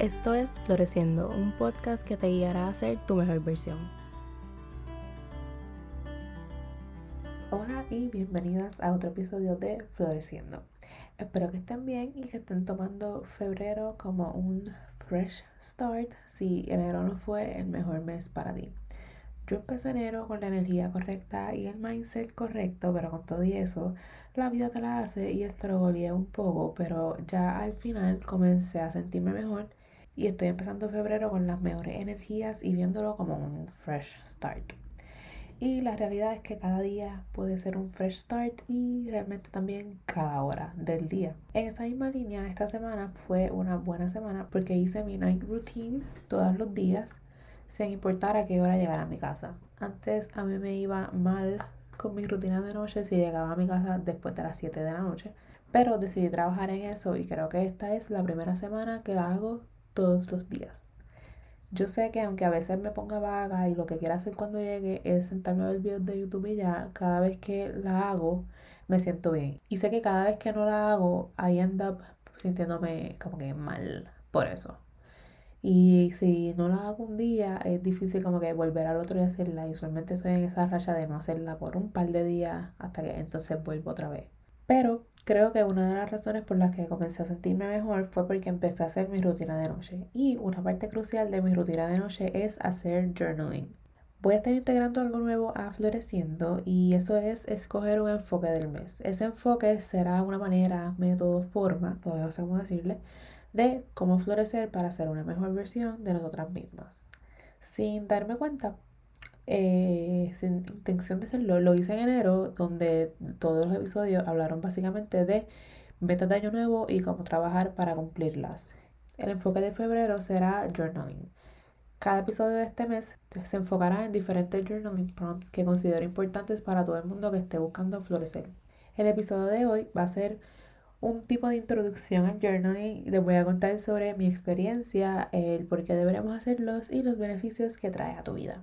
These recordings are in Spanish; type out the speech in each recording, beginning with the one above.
Esto es Floreciendo, un podcast que te guiará a ser tu mejor versión. Hola y bienvenidas a otro episodio de Floreciendo. Espero que estén bien y que estén tomando febrero como un fresh start si enero no fue el mejor mes para ti. Yo empecé enero con la energía correcta y el mindset correcto, pero con todo y eso, la vida te la hace y volía un poco, pero ya al final comencé a sentirme mejor y estoy empezando febrero con las mejores energías y viéndolo como un fresh start. Y la realidad es que cada día puede ser un fresh start y realmente también cada hora del día. En esa misma línea, esta semana fue una buena semana porque hice mi night routine todos los días sin importar a qué hora llegara a mi casa. Antes a mí me iba mal con mi rutina de noche si llegaba a mi casa después de las 7 de la noche. Pero decidí trabajar en eso y creo que esta es la primera semana que la hago todos los días. Yo sé que aunque a veces me ponga vaga y lo que quiero hacer cuando llegue es sentarme a ver videos de YouTube y ya, cada vez que la hago me siento bien. Y sé que cada vez que no la hago, I end sintiéndome como que mal por eso. Y si no la hago un día, es difícil como que volver al otro y hacerla. Y usualmente estoy en esa racha de no hacerla por un par de días hasta que entonces vuelvo otra vez. Pero creo que una de las razones por las que comencé a sentirme mejor fue porque empecé a hacer mi rutina de noche. Y una parte crucial de mi rutina de noche es hacer journaling. Voy a estar integrando algo nuevo a Floreciendo y eso es escoger un enfoque del mes. Ese enfoque será una manera, método, forma, todavía no sé cómo decirle, de cómo florecer para ser una mejor versión de nosotras mismas. Sin darme cuenta, eh, sin intención de hacerlo, lo hice en enero, donde todos los episodios hablaron básicamente de metas de año nuevo y cómo trabajar para cumplirlas. El enfoque de febrero será journaling. Cada episodio de este mes se enfocará en diferentes journaling prompts que considero importantes para todo el mundo que esté buscando florecer. El episodio de hoy va a ser un tipo de introducción al journaling. Les voy a contar sobre mi experiencia, el por qué deberemos hacerlos y los beneficios que trae a tu vida.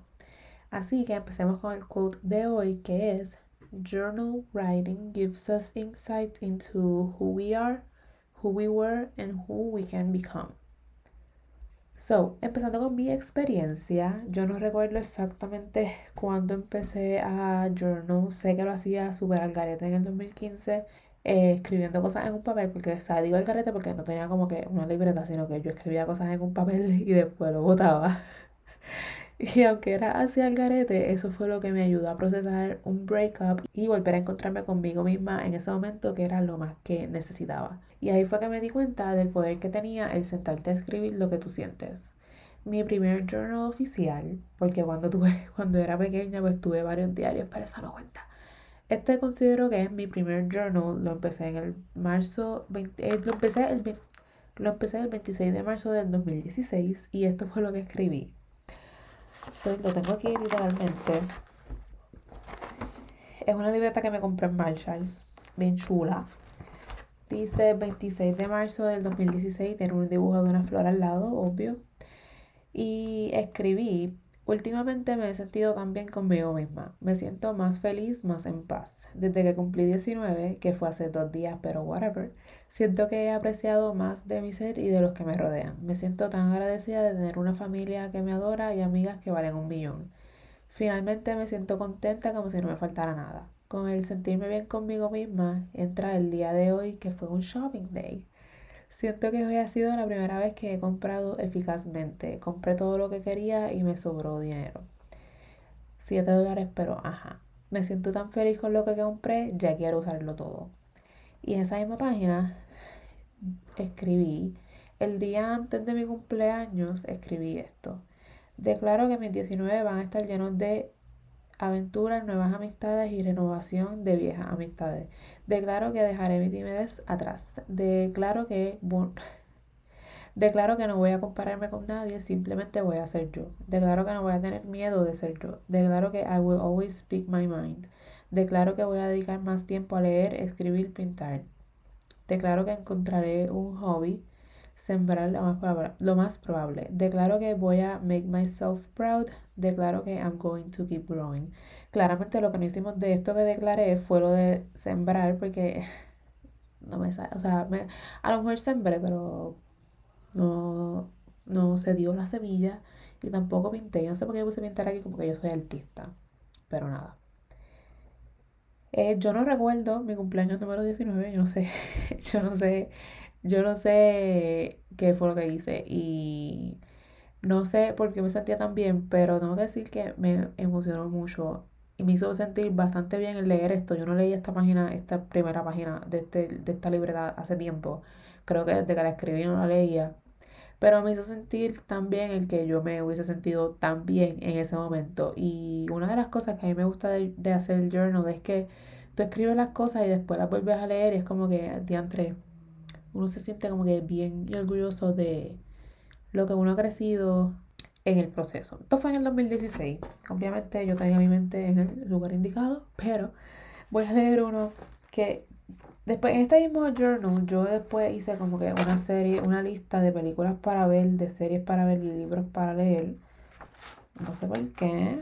Así que empecemos con el quote de hoy que es Journal writing gives us insight into who we are, who we were, and who we can become. So, empezando con mi experiencia, yo no recuerdo exactamente cuándo empecé a journal. Sé que lo hacía súper al garete en el 2015, eh, escribiendo cosas en un papel, porque, o sea, digo al garete porque no tenía como que una libreta, sino que yo escribía cosas en un papel y después lo botaba. Y aunque era hacia el garete, eso fue lo que me ayudó a procesar un breakup y volver a encontrarme conmigo misma en ese momento que era lo más que necesitaba. Y ahí fue que me di cuenta del poder que tenía el sentarte a escribir lo que tú sientes. Mi primer journal oficial, porque cuando tuve, cuando era pequeña, pues tuve varios diarios, pero eso no cuenta. Este considero que es mi primer journal, lo empecé en el marzo, 20, eh, lo, empecé el, lo empecé el 26 de marzo del 2016 y esto fue lo que escribí lo tengo aquí literalmente. Es una libreta que me compré en Marshalls. Bien chula. Dice 26 de marzo del 2016. Tiene un dibujo de una flor al lado, obvio. Y escribí Últimamente me he sentido tan bien conmigo misma. Me siento más feliz, más en paz. Desde que cumplí 19, que fue hace dos días, pero whatever, siento que he apreciado más de mi ser y de los que me rodean. Me siento tan agradecida de tener una familia que me adora y amigas que valen un millón. Finalmente me siento contenta como si no me faltara nada. Con el sentirme bien conmigo misma, entra el día de hoy que fue un shopping day. Siento que hoy ha sido la primera vez que he comprado eficazmente. Compré todo lo que quería y me sobró dinero. 7 dólares, pero ajá. Me siento tan feliz con lo que compré, ya quiero usarlo todo. Y en esa misma página escribí, el día antes de mi cumpleaños, escribí esto. Declaro que mis 19 van a estar llenos de aventuras, nuevas amistades y renovación de viejas amistades. Declaro que dejaré mi timidez atrás. Declaro que Declaro que no voy a compararme con nadie, simplemente voy a ser yo. Declaro que no voy a tener miedo de ser yo. Declaro que I will always speak my mind. Declaro que voy a dedicar más tiempo a leer, escribir, pintar. Declaro que encontraré un hobby sembrar lo más, probable, lo más probable. Declaro que voy a make myself proud. Declaro que I'm going to keep growing. Claramente lo que no hicimos de esto que declaré fue lo de sembrar porque no me sale. O sea, a lo mejor sembré, pero no no se dio la semilla y tampoco pinté. Yo no sé por qué puse pintar aquí como que yo soy artista, pero nada. Eh, yo no recuerdo mi cumpleaños número 19, yo no sé, yo no sé, yo no sé qué fue lo que hice y no sé por qué me sentía tan bien, pero tengo que decir que me emocionó mucho y me hizo sentir bastante bien el leer esto. Yo no leí esta página, esta primera página de, este, de esta libreta hace tiempo. Creo que desde que la escribí no la leía. Pero me hizo sentir tan bien el que yo me hubiese sentido tan bien en ese momento. Y una de las cosas que a mí me gusta de, hacer el journal es que tú escribes las cosas y después las vuelves a leer y es como que diantre. Uno se siente como que bien orgulloso de lo que uno ha crecido en el proceso. Esto fue en el 2016. Obviamente yo tenía mi mente en el lugar indicado, pero voy a leer uno que después en este mismo journal yo después hice como que una serie, una lista de películas para ver, de series para ver y libros para leer. No sé por qué.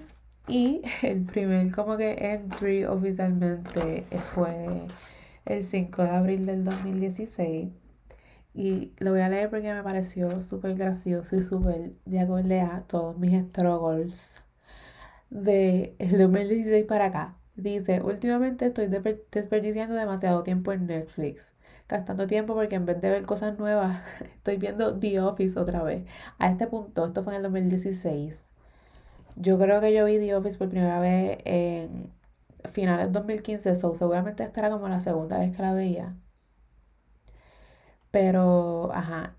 Y el primer como que entry oficialmente fue el 5 de abril del 2016 y lo voy a leer porque me pareció súper gracioso y súper de acorde a todos mis struggles de el 2016 para acá. Dice, últimamente estoy desperdiciando demasiado tiempo en Netflix, gastando tiempo porque en vez de ver cosas nuevas, estoy viendo The Office otra vez. A este punto, esto fue en el 2016. Yo creo que yo vi The Office por primera vez en finales de 2015, so seguramente esta era como la segunda vez que la veía. Pero, ajá,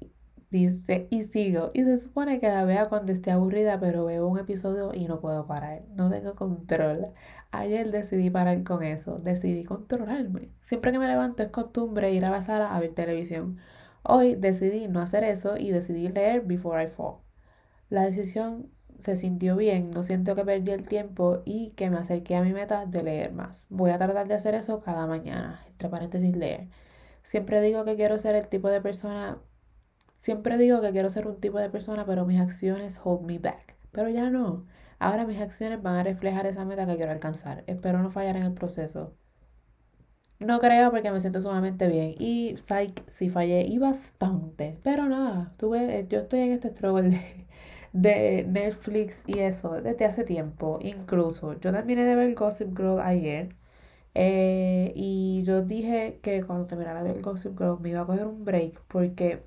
dice, y sigo. Y se supone que la vea cuando esté aburrida, pero veo un episodio y no puedo parar. No tengo control. Ayer decidí parar con eso. Decidí controlarme. Siempre que me levanto es costumbre ir a la sala a ver televisión. Hoy decidí no hacer eso y decidí leer Before I Fall. La decisión se sintió bien, no siento que perdí el tiempo y que me acerqué a mi meta de leer más. Voy a tratar de hacer eso cada mañana, entre paréntesis leer. Siempre digo que quiero ser el tipo de persona, siempre digo que quiero ser un tipo de persona, pero mis acciones hold me back. Pero ya no. Ahora mis acciones van a reflejar esa meta que quiero alcanzar. Espero no fallar en el proceso. No creo porque me siento sumamente bien. Y psych, sí fallé y bastante. Pero nada, tuve, yo estoy en este struggle de, de Netflix y eso desde hace tiempo. Incluso yo terminé de ver Gossip Girl ayer. Eh, y yo dije que cuando terminara de ver Gossip Girl me iba a coger un break porque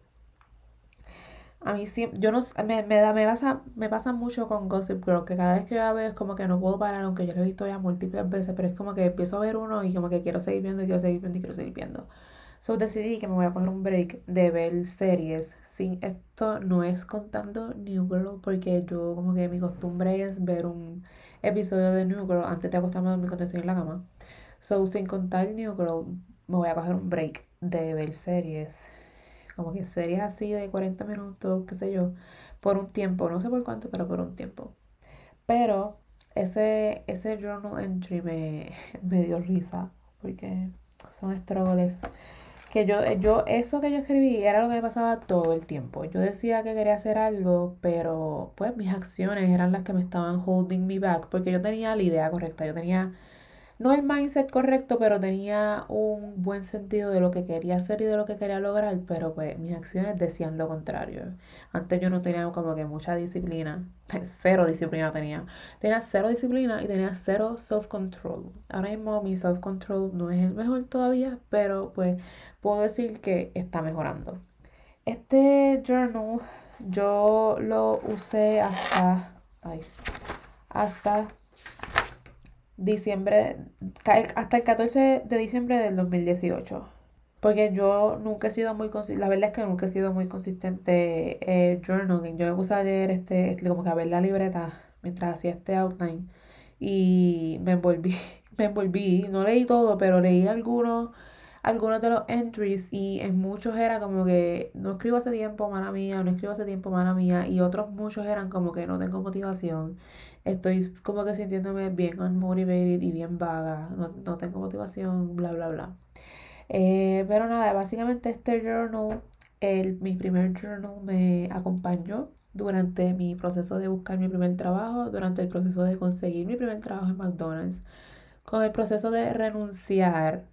a mí siempre, yo no me, me, da, me, pasa, me pasa mucho con Gossip Girl, que cada vez que yo la veo es como que no puedo parar, aunque yo lo he visto ya múltiples veces, pero es como que empiezo a ver uno y como que quiero seguir viendo y quiero seguir viendo y quiero seguir viendo. So decidí que me voy a coger un break de ver series. Sí, esto no es contando New Girl, porque yo como que mi costumbre es ver un episodio de New Girl antes de acostarme a dormir cuando estoy en la cama. So, sin contar New Girl, me voy a coger un break de ver series. Como que series así de 40 minutos, qué sé yo, por un tiempo. No sé por cuánto, pero por un tiempo. Pero ese, ese journal entry me, me dio risa. Porque son struggles que yo, yo, eso que yo escribí era lo que me pasaba todo el tiempo. Yo decía que quería hacer algo, pero pues mis acciones eran las que me estaban holding me back, porque yo tenía la idea correcta, yo tenía no el mindset correcto, pero tenía un buen sentido de lo que quería hacer y de lo que quería lograr, pero pues mis acciones decían lo contrario. Antes yo no tenía como que mucha disciplina, cero disciplina tenía. Tenía cero disciplina y tenía cero self-control. Ahora mismo mi self-control no es el mejor todavía, pero pues puedo decir que está mejorando. Este journal yo lo usé hasta... hasta diciembre, hasta el 14 de diciembre del 2018. Porque yo nunca he sido muy consistente, la verdad es que nunca he sido muy consistente eh, journaling. Yo me puse a leer este, este, como que a ver la libreta mientras hacía este outline y me envolví, me envolví, no leí todo, pero leí algunos algunos de los entries y en muchos era como que no escribo hace tiempo, mala mía, no escribo hace tiempo, mala mía, y otros muchos eran como que no tengo motivación, estoy como que sintiéndome bien unmotivated y bien vaga, no, tengo motivación, bla, bla, bla. Eh, pero nada, básicamente este journal, el, mi primer journal me acompañó durante mi proceso de buscar mi primer trabajo, durante el proceso de conseguir mi primer trabajo en McDonald's, con el proceso de renunciar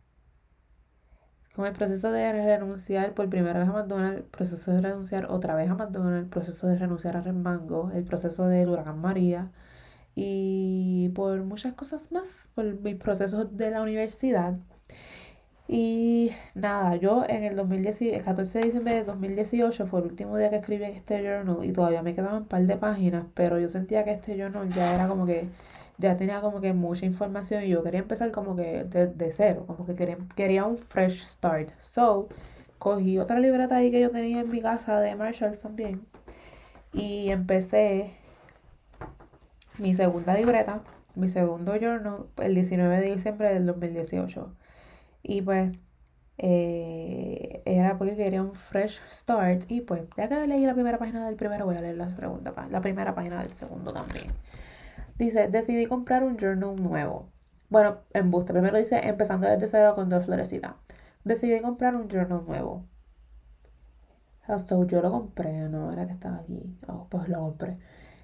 Con el proceso de renunciar por primera vez a McDonald's, proceso de renunciar otra vez a McDonald's, proceso de renunciar a Remango, el proceso del huracán María y por muchas cosas más, por mis procesos de la universidad. Y nada, yo en el 2010, el 14 de diciembre de 2018 fue el último día que escribí este journal y todavía me quedaban un par de páginas, pero yo sentía que este journal ya era como que, ya tenía como que mucha información y yo quería empezar como que de, cero, como que quería, quería un fresh start. So, cogí otra libreta ahí que yo tenía en mi casa de Marshalls también y empecé mi segunda libreta, mi segundo journal, el 19 de diciembre del 2018. Y pues eh, era porque quería un fresh start. Y pues ya que leí la primera página del primero, voy a leer la, segunda, la primera página del segundo también. Dice, decidí comprar un journal nuevo. Bueno, en buste. Primero dice, empezando desde cero con dos florecitas. Decidí comprar un journal nuevo. Hasta yo lo compré, no era que estaba aquí. Oh, pues lo compré.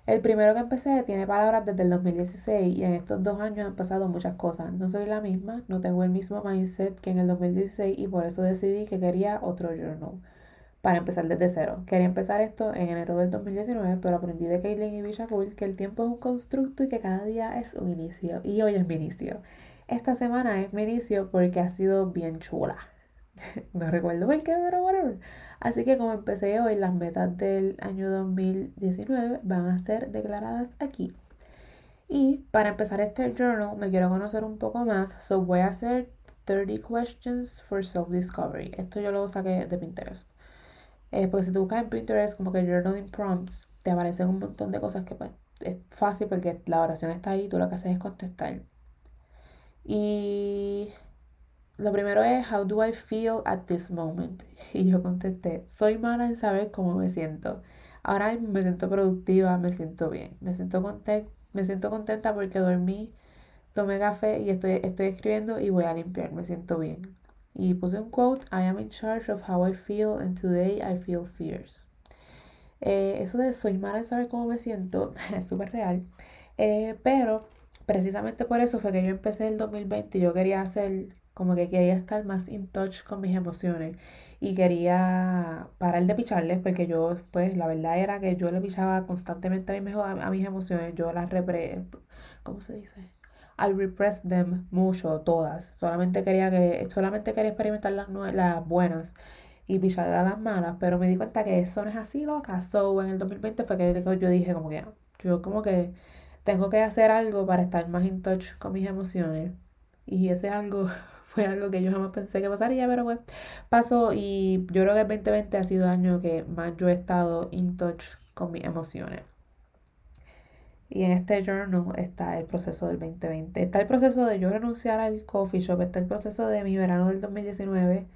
El primero que empecé tiene palabras desde el 2016 y en estos dos años han pasado muchas cosas. No soy la misma, no tengo el mismo mindset que en el 2016 y por eso decidí que quería otro journal para empezar desde cero. Quería empezar esto en enero del 2019, pero aprendí de Caitlin y Bishakul que el tiempo es un constructo y que cada día es un inicio. Y hoy es mi inicio. Esta semana es mi inicio porque ha sido bien chula. no recuerdo por qué, pero whatever. Así que como empecé hoy, las metas del año 2019 van a ser declaradas aquí. Y para empezar este journal me quiero conocer un poco más, so voy a hacer 30 questions for self-discovery. Esto yo lo saqué de Pinterest. Eh, porque si tú buscas en Pinterest como que journaling prompts, te aparecen un montón de cosas que pues es fácil porque la oración está ahí, tú lo que haces es contestar. Y lo primero es, how do I feel at this moment? Y yo contesté, soy mala en saber cómo me siento. Ahora me siento productiva, me siento bien, me siento, content me siento contenta porque dormí, tomé café y estoy, estoy escribiendo y voy a limpiar, me siento bien. Y puse un quote, I am in charge of how I feel and today I feel fierce. Eh, eso de soy mala en saber cómo me siento es súper real. Eh, pero precisamente por eso fue que yo empecé el 2020 y yo quería hacer como que quería estar más in touch con mis emociones y quería parar de picharles porque yo, pues la verdad era que yo le pichaba constantemente a, mi, a, mis emociones, yo las repre... ¿Cómo se dice? I repress them mucho, todas. Solamente quería que, solamente quería experimentar las, las buenas y a las malas, pero me di cuenta que eso no es así, loca. So, en el 2020 fue que yo dije como que, yo como que tengo que hacer algo para estar más in touch con mis emociones. Y ese algo fue algo que yo jamás pensé que pasaría, pero pues pasó y yo creo que el 2020 ha sido el año que más yo he estado in touch con mis emociones. Y en este journal está el proceso del 2020. Está el proceso de yo renunciar al coffee shop. Está el proceso de mi verano del 2019.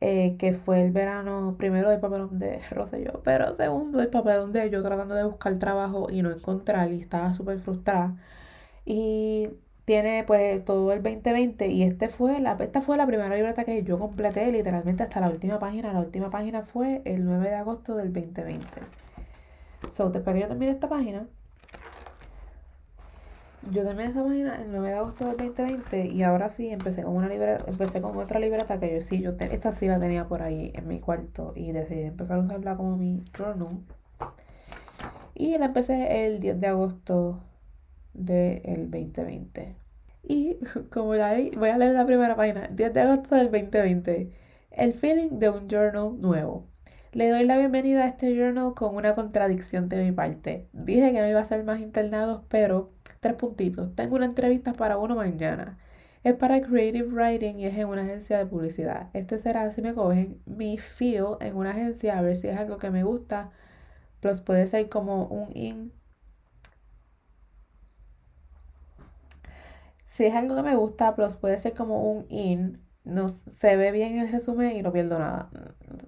Eh, que fue el verano primero del papelón de Rosselló, pero segundo el papelón de yo tratando de buscar trabajo y no encontrar y estaba súper frustrada. Y tiene pues todo el 2020 y este fue la, esta fue la primera libreta que yo completé literalmente hasta la última página. La última página fue el 9 de agosto del 2020. So, después que yo terminé esta página, yo terminé esta página el 9 de agosto del 2020 y ahora sí empecé con una libreta, empecé con otra libreta que yo sí, yo esta sí la tenía por ahí en mi cuarto y decidí empezar a usarla como mi journal. Y la empecé el 10 de agosto del 2020. Y como ya voy a leer la primera página, 10 de agosto del 2020. El feeling de un journal nuevo. Le doy la bienvenida a este journal con una contradicción de mi parte. Dije que no iba a ser más internados, pero tres puntitos. Tengo una entrevista para uno mañana. Es para Creative Writing y es en una agencia de publicidad. Este será, si me cogen, mi feel en una agencia a ver si es algo que me gusta. Plus puede ser como un in si es algo que me gusta, plus puede ser como un in. No, se ve bien el resumen y no pierdo nada.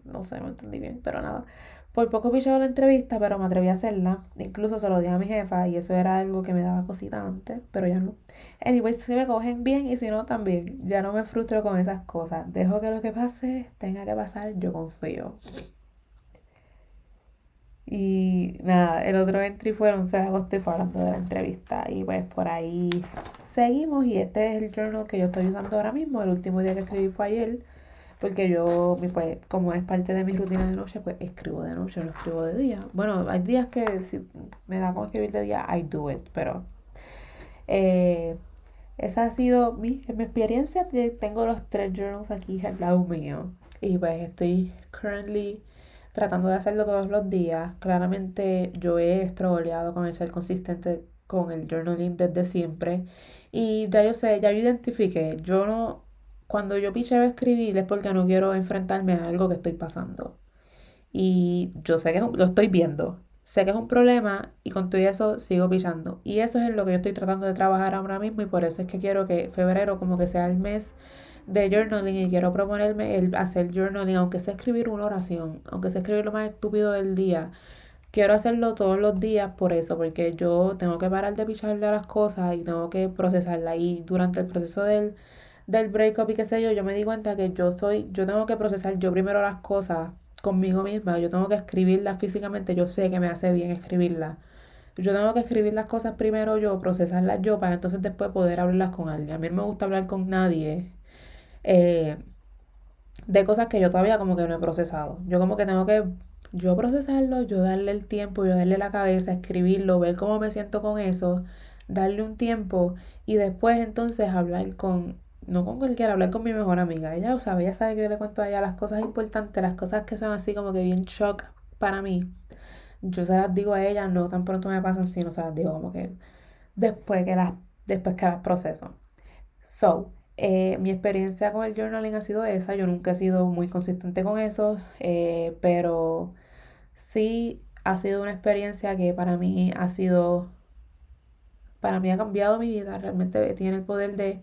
No sé, no entendí bien, pero nada. Por poco pichaba la entrevista, pero me atreví a hacerla. Incluso se lo dije a mi jefa y eso era algo que me daba cosita antes, pero ya no. Anyway, si me cogen bien y si no, también. Ya no me frustro con esas cosas. Dejo que lo que pase tenga que pasar, yo confío. Y nada, el otro entry fue el 11 de agosto y fue hablando de la entrevista. Y pues por ahí seguimos. Y este es el journal que yo estoy usando ahora mismo. El último día que escribí fue ayer. Porque yo, pues, como es parte de mi rutina de noche, pues escribo de noche, no escribo de día. Bueno, hay días que si me da como escribir de día, I do it, pero eh, esa ha sido mi, mi experiencia. Tengo los tres journals aquí al lado mío y pues estoy currently tratando de hacerlo todos los días. Claramente yo he estrogoleado con el ser consistente con el journaling desde siempre y ya yo sé, ya yo identifiqué, yo no cuando yo picheo escribir es porque no quiero enfrentarme a algo que estoy pasando. Y yo sé que lo estoy viendo. Sé que es un problema y con todo eso sigo pichando. Y eso es lo que yo estoy tratando de trabajar ahora mismo y por eso es que quiero que febrero como que sea el mes de journaling y quiero proponerme el hacer journaling, aunque sea escribir una oración, aunque sea escribir lo más estúpido del día. Quiero hacerlo todos los días por eso, porque yo tengo que parar de picharle a las cosas y tengo que procesarla. Y durante el proceso del del breakup y qué sé yo, yo me di cuenta que yo soy, yo tengo que procesar yo primero las cosas conmigo misma, yo tengo que escribirlas físicamente, yo sé que me hace bien escribirlas. Yo tengo que escribir las cosas primero yo, procesarlas yo, para entonces después poder hablarlas con alguien. A mí no me gusta hablar con nadie eh, de cosas que yo todavía como que no he procesado. Yo como que tengo que yo procesarlo, yo darle el tiempo, yo darle la cabeza, escribirlo, ver cómo me siento con eso, darle un tiempo y después entonces hablar con no con cualquiera, hablar con mi mejor amiga. Ella, o sea, ella sabe que yo le cuento a ella las cosas importantes, las cosas que son así como que bien shock para mí. Yo se las digo a ella, no tan pronto me pasan, sino se las digo como que después que las, después que las proceso. So, eh, mi experiencia con el journaling ha sido esa. Yo nunca he sido muy consistente con eso, eh, pero sí ha sido una experiencia que para mí ha sido, para mí ha cambiado mi vida. Realmente tiene el poder de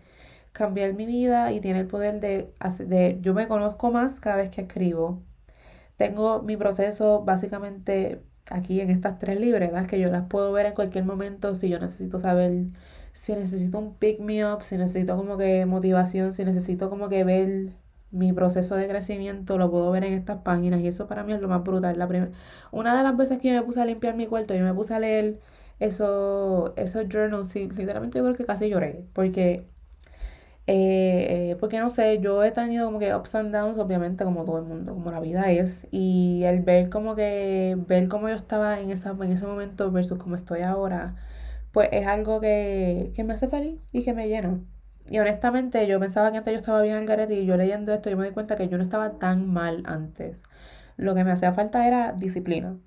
cambiar mi vida y tiene el poder de, de, yo me conozco más cada vez que escribo. Tengo mi proceso básicamente aquí en estas tres libretas que yo las puedo ver en cualquier momento si yo necesito saber, si necesito un pick me up, si necesito como que motivación, si necesito como que ver mi proceso de crecimiento, lo puedo ver en estas páginas y eso para mí es lo más brutal. La una de las veces que yo me puse a limpiar mi cuarto, yo me puse a leer eso, esos journals y literalmente yo creo que casi lloré porque eh, porque no sé, yo he tenido como que ups and downs, obviamente, como todo el mundo, como la vida es. Y el ver como que, ver cómo yo estaba en, esa, en ese momento versus como estoy ahora, pues es algo que, que me hace feliz y que me llena. Y honestamente, yo pensaba que antes yo estaba bien al garete y yo leyendo esto, yo me di cuenta que yo no estaba tan mal antes. Lo que me hacía falta era disciplina.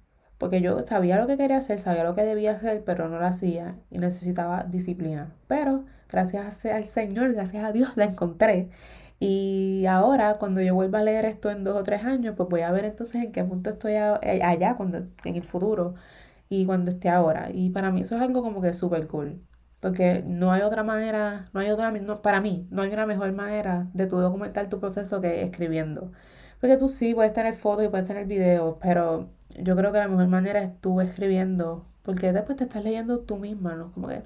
Porque yo sabía lo que quería hacer, sabía lo que debía hacer, pero no lo hacía y necesitaba disciplina. Pero gracias al Señor, gracias a Dios la encontré. Y ahora, cuando yo vuelva a leer esto en dos o tres años, pues voy a ver entonces en qué punto estoy eh, allá, cuando, en el futuro y cuando esté ahora. Y para mí eso es algo como que súper cool. Porque no hay otra manera, no hay otra, no, para mí, no hay una mejor manera de tu documentar tu proceso que escribiendo. Porque tú sí puedes tener fotos y puedes tener videos, pero yo creo que la mejor manera es tú escribiendo, porque después te estás leyendo tú misma, ¿no? Como que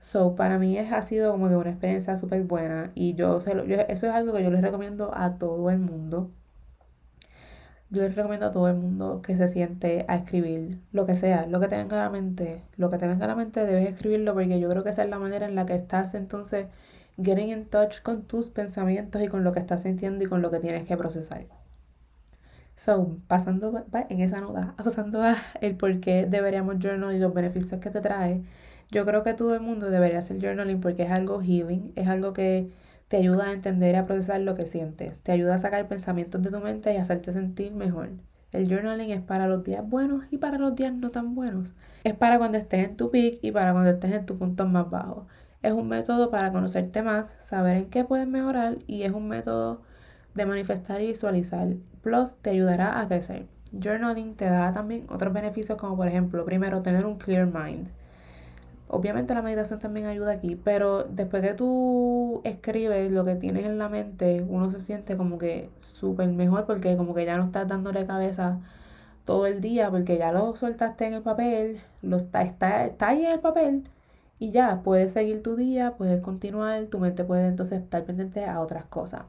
So, para mí es, ha sido como que una experiencia súper buena y yo, se lo, eso es algo que yo les recomiendo a todo el mundo. Yo les recomiendo a todo el mundo que se siente a escribir lo que sea, lo que te venga a la mente, lo que te venga a la mente debes escribirlo porque yo creo que esa es la manera en la que estás entonces getting in touch con tus pensamientos y con lo que estás sintiendo y con lo que tienes que procesar. So, pasando en esa nota, pasando a el por qué deberíamos journal y los beneficios que te trae, yo creo que todo el mundo debería hacer journaling porque es algo healing, es algo que te ayuda a entender y a procesar lo que sientes, te ayuda a sacar pensamientos de tu mente y hacerte sentir mejor. El journaling es para los días buenos y para los días no tan buenos. Es para cuando estés en tu peak y para cuando estés en tu punto más bajo. Es un método para conocerte más, saber en qué puedes mejorar y es un método de manifestar y visualizar. Plus te ayudará a crecer. Journaling te da también otros beneficios como por ejemplo, primero, tener un clear mind. Obviamente la meditación también ayuda aquí, pero después que tú escribes lo que tienes en la mente, uno se siente como que súper mejor porque como que ya no estás dándole cabeza todo el día porque ya lo soltaste en el papel, lo está, está, está ahí en el papel y ya puedes seguir tu día, puedes continuar, tu mente puede entonces estar pendiente a otras cosas.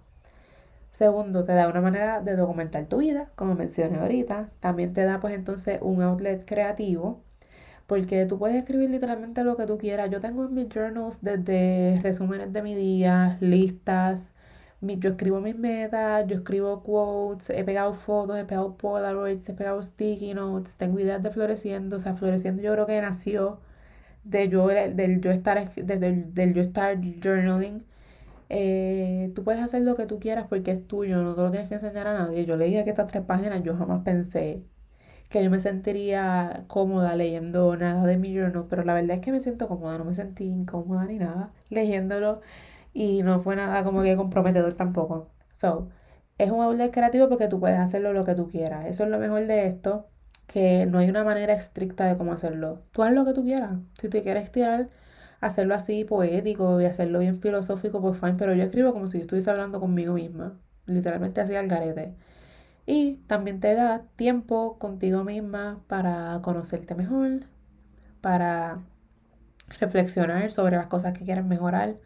Segundo, te da una manera de documentar tu vida, como mencioné ahorita. También te da pues entonces un outlet creativo porque tú puedes escribir literalmente lo que tú quieras. Yo tengo en mis journals desde resúmenes de mi día, listas, yo escribo mis metas, yo escribo quotes, he pegado fotos, he pegado polaroids, he pegado sticky notes, tengo ideas de floreciendo, o sea, floreciendo yo creo que nació de yo, del yo estar, del, del yo estar journaling. Eh, tú puedes hacer lo que tú quieras porque es tuyo, no te lo tienes que enseñar a nadie. Yo leía que estas tres páginas, yo jamás pensé que yo me sentiría cómoda leyendo nada de mi journal, pero la verdad es que me siento cómoda, no me sentí incómoda ni nada leyéndolo y no fue nada como que comprometedor tampoco. So, es un outlet creativo porque tú puedes hacerlo lo que tú quieras. Eso es lo mejor de esto, que no hay una manera estricta de cómo hacerlo. Tú haz lo que tú quieras. Si te quieres tirar, hacerlo así poético y hacerlo bien filosófico, pues fine, pero yo escribo como si yo estuviese hablando conmigo misma. Literalmente así al garete. Y también te da tiempo contigo misma para conocerte mejor, para reflexionar sobre las cosas que quieres mejorar,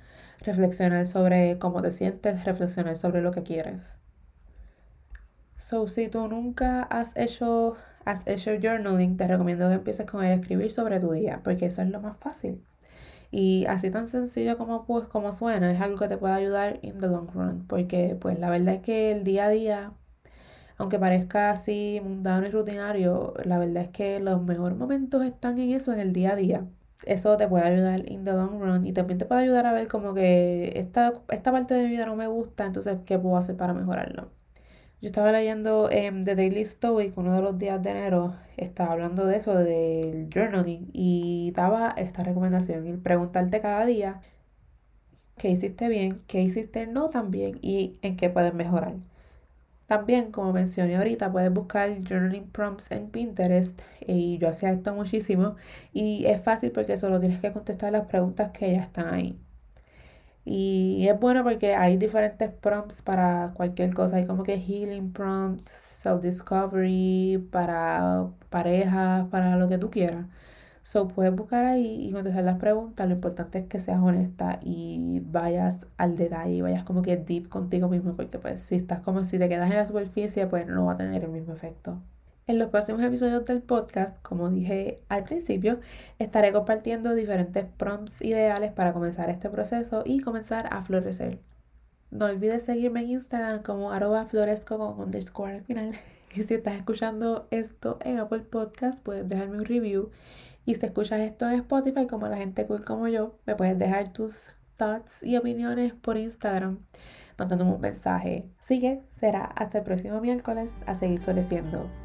reflexionar sobre cómo te sientes, reflexionar sobre lo que quieres. So, si tú nunca has hecho, has hecho journaling, te recomiendo que empieces con el escribir sobre tu día, porque eso es lo más fácil. Y así tan sencillo como, pues, como suena, es algo que te puede ayudar in the long run, porque pues la verdad es que el día a día aunque parezca así mundano y rutinario, la verdad es que los mejores momentos están en eso, en el día a día. Eso te puede ayudar in the long run y también te puede ayudar a ver como que esta, esta parte de mi vida no me gusta, entonces, ¿qué puedo hacer para mejorarlo? Yo estaba leyendo em, The Daily Stoic, uno de los días de enero, estaba hablando de eso, del journaling, y daba esta recomendación, el preguntarte cada día qué hiciste bien, qué hiciste no tan bien y en qué puedes mejorar. También, como mencioné ahorita, puedes buscar journaling prompts en Pinterest y yo hacía esto muchísimo y es fácil porque solo tienes que contestar las preguntas que ya están ahí. Y es bueno porque hay diferentes prompts para cualquier cosa. Hay como que healing prompts, self-discovery, para parejas, para lo que tú quieras. So, puedes buscar ahí y contestar las preguntas. Lo importante es que seas honesta y vayas al detalle, vayas como que deep contigo mismo, porque pues si estás como si te quedas en la superficie, pues no va a tener el mismo efecto. En los próximos episodios del podcast, como dije al principio, estaré compartiendo diferentes prompts ideales para comenzar este proceso y comenzar a florecer. No olvides seguirme en Instagram como arroba floresco con underscore al final. Y si estás escuchando esto en Apple Podcast, puedes dejarme un review y si escuchas esto en Spotify, como la gente cool como yo, me puedes dejar tus thoughts y opiniones por Instagram mandándome un mensaje. Así que será hasta el próximo miércoles a seguir floreciendo.